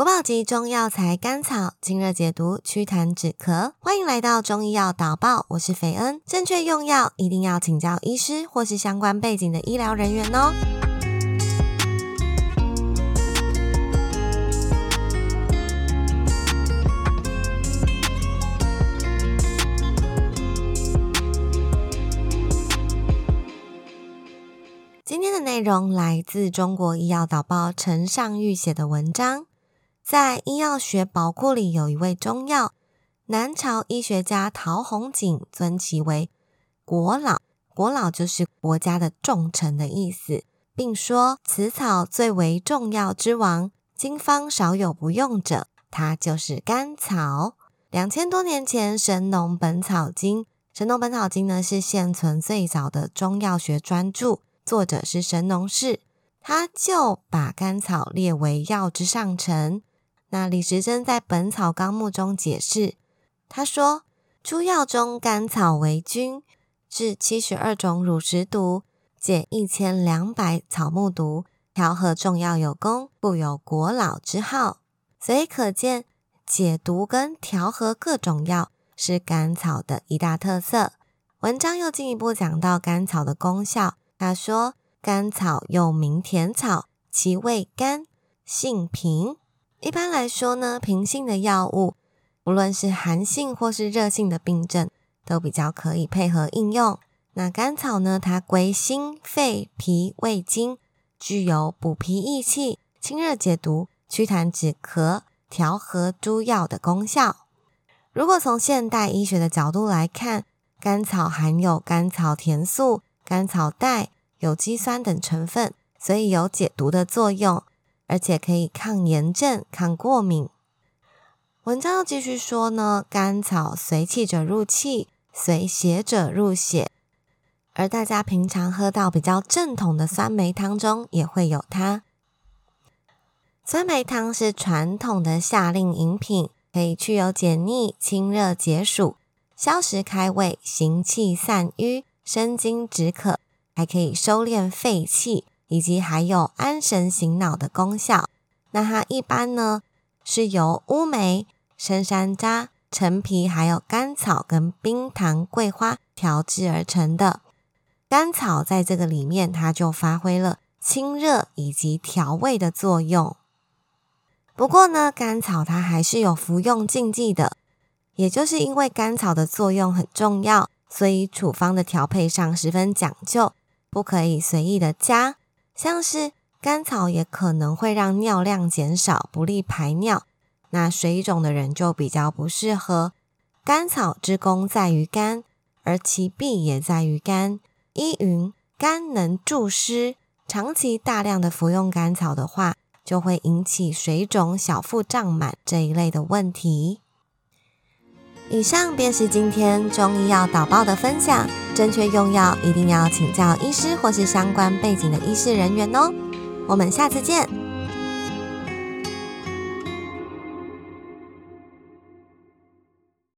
国宝级中药材甘草，清热解毒，祛痰止咳。欢迎来到中医药导报，我是斐恩。正确用药一定要请教医师或是相关背景的医疗人员哦。今天的内容来自《中国医药导报》陈尚玉写的文章。在医药学宝库里，有一位中药，南朝医学家陶弘景尊其为国老。国老就是国家的重臣的意思，并说此草最为重要之王，经方少有不用者，它就是甘草。两千多年前，《神农本草经》，《神农本草经》呢是现存最早的中药学专著。作者是神农氏，他就把甘草列为药之上乘。那李时珍在《本草纲目》中解释，他说：诸药中甘草为君，治七十二种乳食毒，解一千两百草木毒，调和众药有功，故有国老之号。所以可见，解毒跟调和各种药是甘草的一大特色。文章又进一步讲到甘草的功效。他说：“甘草又名甜草，其味甘，性平。一般来说呢，平性的药物，无论是寒性或是热性的病症，都比较可以配合应用。那甘草呢，它归心、肺、脾、胃经，具有补脾益气、清热解毒、祛痰止咳、调和诸药的功效。如果从现代医学的角度来看，甘草含有甘草甜素。”甘草苷、有机酸等成分，所以有解毒的作用，而且可以抗炎症、抗过敏。文章又继续说呢，甘草随气者入气，随血者入血，而大家平常喝到比较正统的酸梅汤中也会有它。酸梅汤是传统的夏令饮品，可以去油解腻、清热解暑、消食开胃、行气散瘀。生津止渴，还可以收敛肺气，以及还有安神醒脑的功效。那它一般呢是由乌梅、生山楂、陈皮，还有甘草跟冰糖、桂花调制而成的。甘草在这个里面，它就发挥了清热以及调味的作用。不过呢，甘草它还是有服用禁忌的，也就是因为甘草的作用很重要。所以处方的调配上十分讲究，不可以随意的加。像是甘草也可能会让尿量减少，不利排尿。那水肿的人就比较不适合。甘草之功在于肝，而其弊也在于肝。依云，肝能助湿，长期大量的服用甘草的话，就会引起水肿、小腹胀满这一类的问题。以上便是今天中医药导报的分享。正确用药一定要请教医师或是相关背景的医师人员哦。我们下次见。